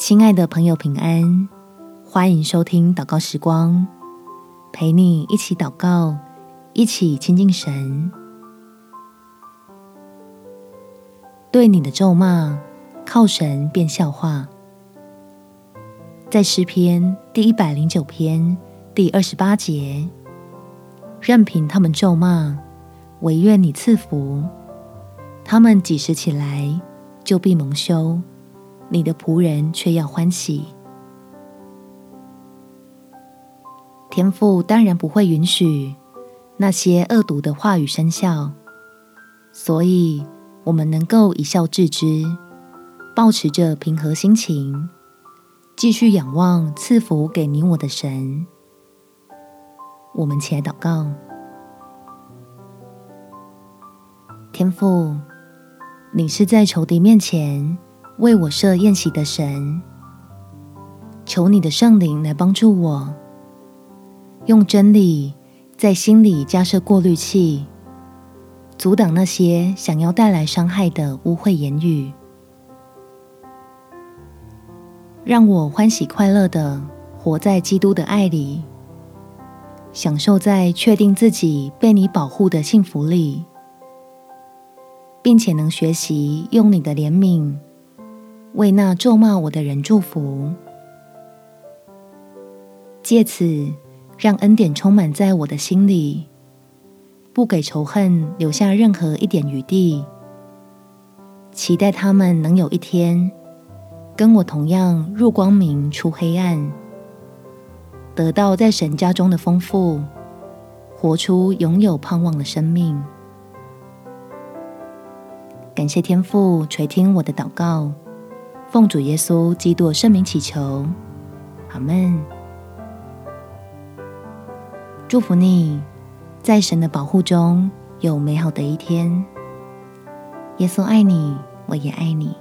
亲爱的朋友，平安！欢迎收听祷告时光，陪你一起祷告，一起亲近神。对你的咒骂，靠神变笑话。在诗篇第一百零九篇第二十八节，任凭他们咒骂，惟愿你赐福，他们几时起来，就必蒙羞。你的仆人却要欢喜。天父当然不会允许那些恶毒的话语生效，所以我们能够一笑置之，保持着平和心情，继续仰望赐福给你我的神。我们起来祷告，天父，你是在仇敌面前。为我设宴席的神，求你的圣灵来帮助我，用真理在心里加设过滤器，阻挡那些想要带来伤害的污秽言语，让我欢喜快乐地活在基督的爱里，享受在确定自己被你保护的幸福里，并且能学习用你的怜悯。为那咒骂我的人祝福，借此让恩典充满在我的心里，不给仇恨留下任何一点余地。期待他们能有一天跟我同样入光明出黑暗，得到在神家中的丰富，活出拥有盼望的生命。感谢天父垂听我的祷告。奉主耶稣基督圣名祈求，阿门。祝福你，在神的保护中有美好的一天。耶稣爱你，我也爱你。